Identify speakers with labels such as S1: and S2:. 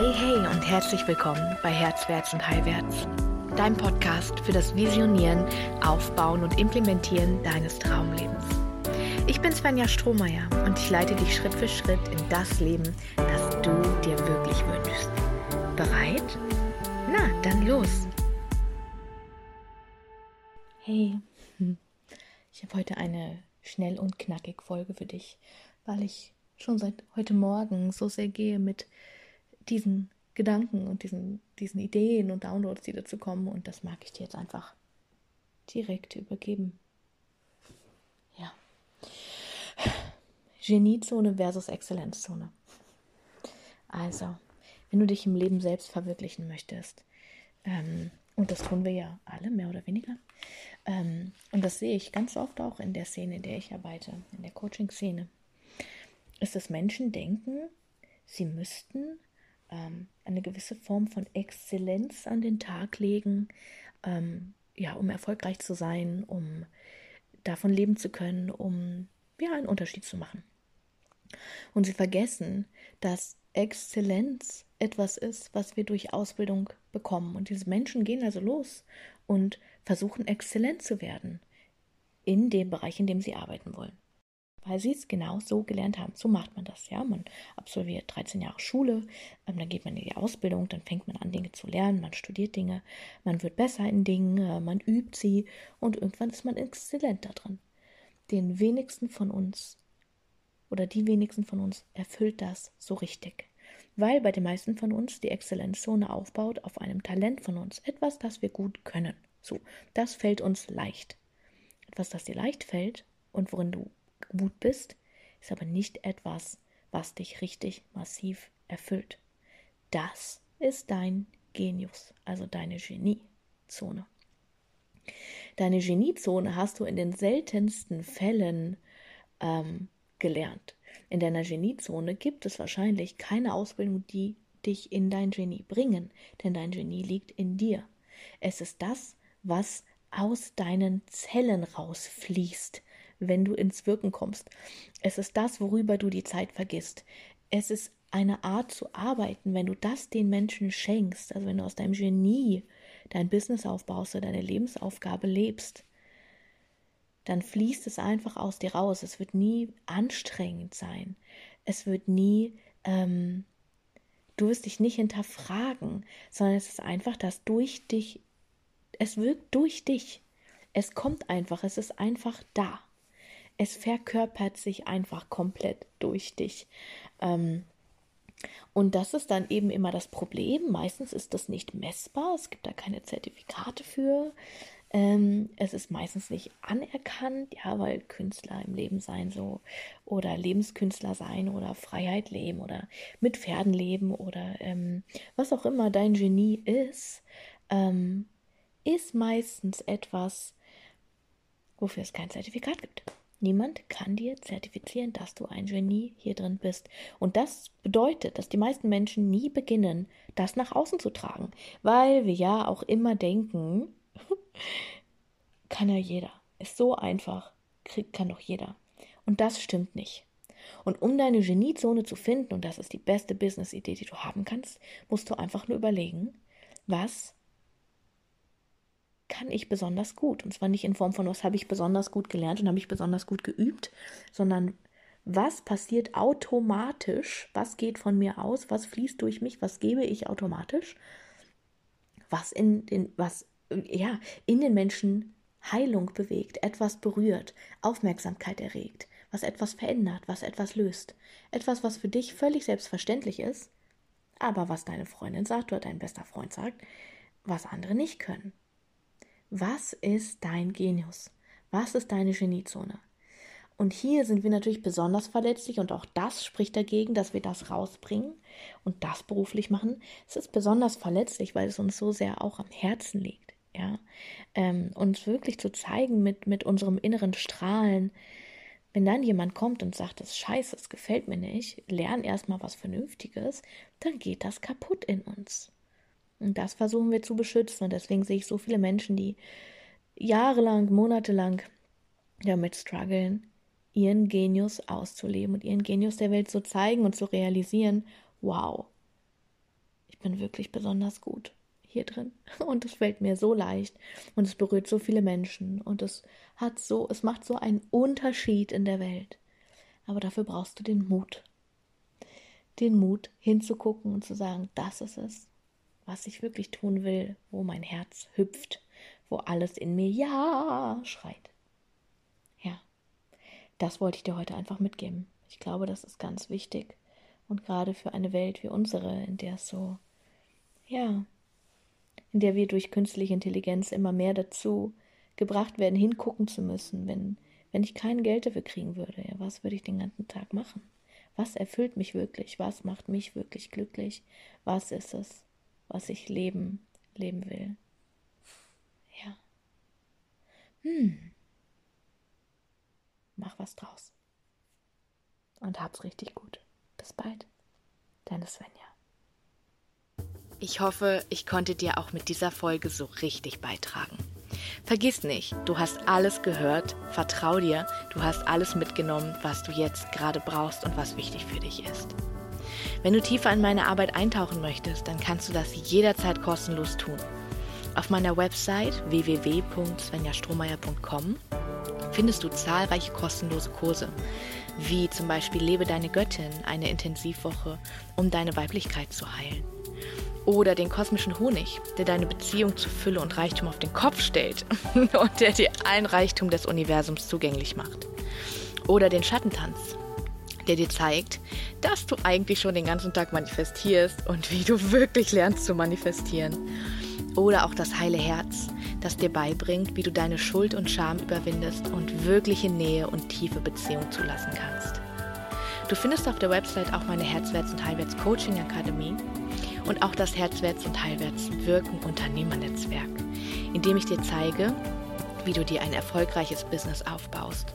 S1: Hey, hey und herzlich willkommen bei Herzwärts und Heilwärts, dein Podcast für das Visionieren, Aufbauen und Implementieren deines Traumlebens. Ich bin Svenja Strohmeier und ich leite dich Schritt für Schritt in das Leben, das du dir wirklich wünschst. Bereit? Na, dann los! Hey, ich habe heute eine schnell und knackig Folge für dich, weil ich schon seit heute Morgen so sehr gehe mit diesen Gedanken und diesen, diesen Ideen und Downloads, die dazu kommen. Und das mag ich dir jetzt einfach direkt übergeben. Ja. Geniezone versus Exzellenzzone. Also, wenn du dich im Leben selbst verwirklichen möchtest, ähm, und das tun wir ja alle, mehr oder weniger, ähm, und das sehe ich ganz oft auch in der Szene, in der ich arbeite, in der Coaching-Szene, ist, dass Menschen denken, sie müssten ähm, eine gewisse Form von Exzellenz an den Tag legen, ähm, ja, um erfolgreich zu sein, um davon leben zu können, um ja einen Unterschied zu machen. Und sie vergessen, dass Exzellenz etwas ist, was wir durch Ausbildung bekommen. Und diese Menschen gehen also los und versuchen exzellent zu werden in dem Bereich, in dem sie arbeiten wollen weil sie es genau so gelernt haben. So macht man das, ja. Man absolviert 13 Jahre Schule, ähm, dann geht man in die Ausbildung, dann fängt man an, Dinge zu lernen, man studiert Dinge, man wird besser in Dingen, äh, man übt sie und irgendwann ist man exzellent da drin. Den wenigsten von uns oder die wenigsten von uns erfüllt das so richtig. Weil bei den meisten von uns die Exzellenzzone aufbaut auf einem Talent von uns, etwas, das wir gut können. So, das fällt uns leicht. Etwas, das dir leicht fällt und worin du gut bist, ist aber nicht etwas, was dich richtig massiv erfüllt. Das ist dein Genius, also deine Geniezone. Deine Geniezone hast du in den seltensten Fällen ähm, gelernt. In deiner Geniezone gibt es wahrscheinlich keine Ausbildung, die dich in dein Genie bringen, denn dein Genie liegt in dir. Es ist das, was aus deinen Zellen rausfließt, wenn du ins Wirken kommst. Es ist das, worüber du die Zeit vergisst. Es ist eine Art zu arbeiten, wenn du das den Menschen schenkst, also wenn du aus deinem Genie dein Business aufbaust oder deine Lebensaufgabe lebst, dann fließt es einfach aus dir raus. Es wird nie anstrengend sein. Es wird nie, ähm, du wirst dich nicht hinterfragen, sondern es ist einfach, dass durch dich, es wirkt durch dich. Es kommt einfach, es ist einfach da es verkörpert sich einfach komplett durch dich. Ähm, und das ist dann eben immer das Problem. Meistens ist das nicht messbar. Es gibt da keine Zertifikate für. Ähm, es ist meistens nicht anerkannt, ja, weil Künstler im Leben sein so oder Lebenskünstler sein oder Freiheit leben oder mit Pferden leben oder ähm, was auch immer dein Genie ist, ähm, ist meistens etwas, wofür es kein Zertifikat gibt. Niemand kann dir zertifizieren, dass du ein Genie hier drin bist. Und das bedeutet, dass die meisten Menschen nie beginnen, das nach außen zu tragen, weil wir ja auch immer denken, kann ja jeder. Ist so einfach, kriegt kann doch jeder. Und das stimmt nicht. Und um deine Geniezone zu finden, und das ist die beste Business-Idee, die du haben kannst, musst du einfach nur überlegen, was kann ich besonders gut. Und zwar nicht in Form von, was habe ich besonders gut gelernt und habe ich besonders gut geübt, sondern was passiert automatisch, was geht von mir aus, was fließt durch mich, was gebe ich automatisch, was in den, was, ja, in den Menschen Heilung bewegt, etwas berührt, Aufmerksamkeit erregt, was etwas verändert, was etwas löst. Etwas, was für dich völlig selbstverständlich ist, aber was deine Freundin sagt oder dein bester Freund sagt, was andere nicht können. Was ist dein Genius? Was ist deine Geniezone? Und hier sind wir natürlich besonders verletzlich und auch das spricht dagegen, dass wir das rausbringen und das beruflich machen. Es ist besonders verletzlich, weil es uns so sehr auch am Herzen liegt. Ja, ähm, uns wirklich zu zeigen mit, mit unserem inneren Strahlen. Wenn dann jemand kommt und sagt, das ist scheiße, es gefällt mir nicht, lern erstmal was Vernünftiges, dann geht das kaputt in uns. Und das versuchen wir zu beschützen. Und deswegen sehe ich so viele Menschen, die jahrelang, monatelang damit strugglen, ihren Genius auszuleben und ihren Genius der Welt zu zeigen und zu realisieren, wow, bin wirklich besonders gut hier drin und es fällt mir so leicht und es berührt so viele Menschen und es hat so, es macht so einen Unterschied in der Welt. Aber dafür brauchst du den Mut. Den Mut hinzugucken und zu sagen, das ist es, was ich wirklich tun will, wo mein Herz hüpft, wo alles in mir ja schreit. Ja, das wollte ich dir heute einfach mitgeben. Ich glaube, das ist ganz wichtig. Und gerade für eine Welt wie unsere, in der es so, ja, in der wir durch künstliche Intelligenz immer mehr dazu gebracht werden, hingucken zu müssen, wenn, wenn ich kein Geld dafür kriegen würde, ja, was würde ich den ganzen Tag machen? Was erfüllt mich wirklich? Was macht mich wirklich glücklich? Was ist es, was ich leben, leben will? Ja. Hm. Mach was draus. Und hab's richtig gut. Bis bald. Deine Svenja.
S2: Ich hoffe, ich konnte dir auch mit dieser Folge so richtig beitragen. Vergiss nicht, du hast alles gehört, vertrau dir, du hast alles mitgenommen, was du jetzt gerade brauchst und was wichtig für dich ist. Wenn du tiefer in meine Arbeit eintauchen möchtest, dann kannst du das jederzeit kostenlos tun. Auf meiner Website www.svenjastrohmeier.com findest du zahlreiche kostenlose Kurse, wie zum Beispiel Lebe deine Göttin, eine Intensivwoche, um deine Weiblichkeit zu heilen oder den kosmischen Honig, der deine Beziehung zu Fülle und Reichtum auf den Kopf stellt und der dir allen Reichtum des Universums zugänglich macht. Oder den Schattentanz, der dir zeigt, dass du eigentlich schon den ganzen Tag manifestierst und wie du wirklich lernst zu manifestieren. Oder auch das heile Herz, das dir beibringt, wie du deine Schuld und Scham überwindest und wirkliche Nähe und tiefe Beziehung zulassen kannst. Du findest auf der Website auch meine Herzwärts- und Heilwärts-Coaching-Akademie und auch das Herzwärts- und Heilwärts-Wirken-Unternehmernetzwerk, in dem ich dir zeige, wie du dir ein erfolgreiches Business aufbaust.